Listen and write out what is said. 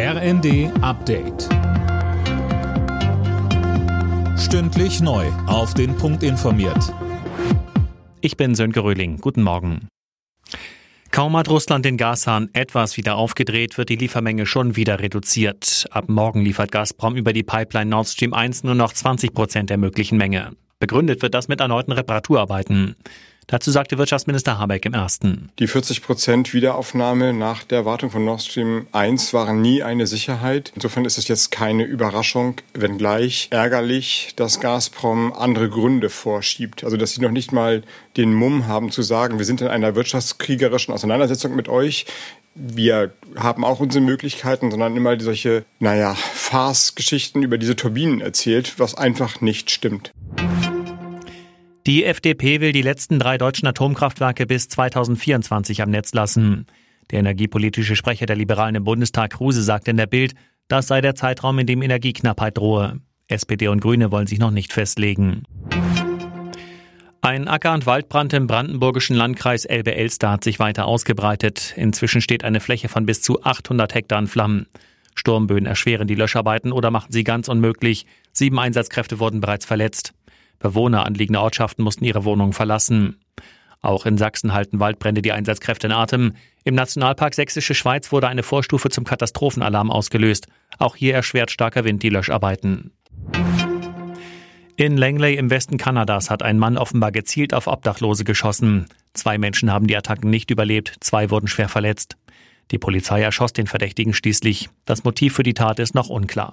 RND Update. Stündlich neu. Auf den Punkt informiert. Ich bin Sönke Röhling. Guten Morgen. Kaum hat Russland den Gashahn etwas wieder aufgedreht, wird die Liefermenge schon wieder reduziert. Ab morgen liefert Gazprom über die Pipeline Nord Stream 1 nur noch 20 Prozent der möglichen Menge. Begründet wird das mit erneuten Reparaturarbeiten. Dazu sagte Wirtschaftsminister Habeck im ersten. Die 40 Prozent Wiederaufnahme nach der Wartung von Nord Stream 1 waren nie eine Sicherheit. Insofern ist es jetzt keine Überraschung, wenngleich ärgerlich, dass Gazprom andere Gründe vorschiebt. Also dass sie noch nicht mal den Mumm haben zu sagen, wir sind in einer wirtschaftskriegerischen Auseinandersetzung mit euch wir haben auch unsere Möglichkeiten, sondern immer solche, naja, Farce-Geschichten über diese Turbinen erzählt, was einfach nicht stimmt. Die FDP will die letzten drei deutschen Atomkraftwerke bis 2024 am Netz lassen. Der energiepolitische Sprecher der Liberalen im Bundestag, Kruse, sagt in der Bild, das sei der Zeitraum, in dem Energieknappheit drohe. SPD und Grüne wollen sich noch nicht festlegen. Ein Acker- und Waldbrand im brandenburgischen Landkreis Elbe-Elster hat sich weiter ausgebreitet. Inzwischen steht eine Fläche von bis zu 800 Hektar in Flammen. Sturmböen erschweren die Löscharbeiten oder machen sie ganz unmöglich. Sieben Einsatzkräfte wurden bereits verletzt. Bewohner anliegender Ortschaften mussten ihre Wohnungen verlassen. Auch in Sachsen halten Waldbrände die Einsatzkräfte in Atem. Im Nationalpark Sächsische Schweiz wurde eine Vorstufe zum Katastrophenalarm ausgelöst. Auch hier erschwert starker Wind die Löscharbeiten. In Langley im Westen Kanadas hat ein Mann offenbar gezielt auf Obdachlose geschossen. Zwei Menschen haben die Attacken nicht überlebt, zwei wurden schwer verletzt. Die Polizei erschoss den Verdächtigen schließlich. Das Motiv für die Tat ist noch unklar.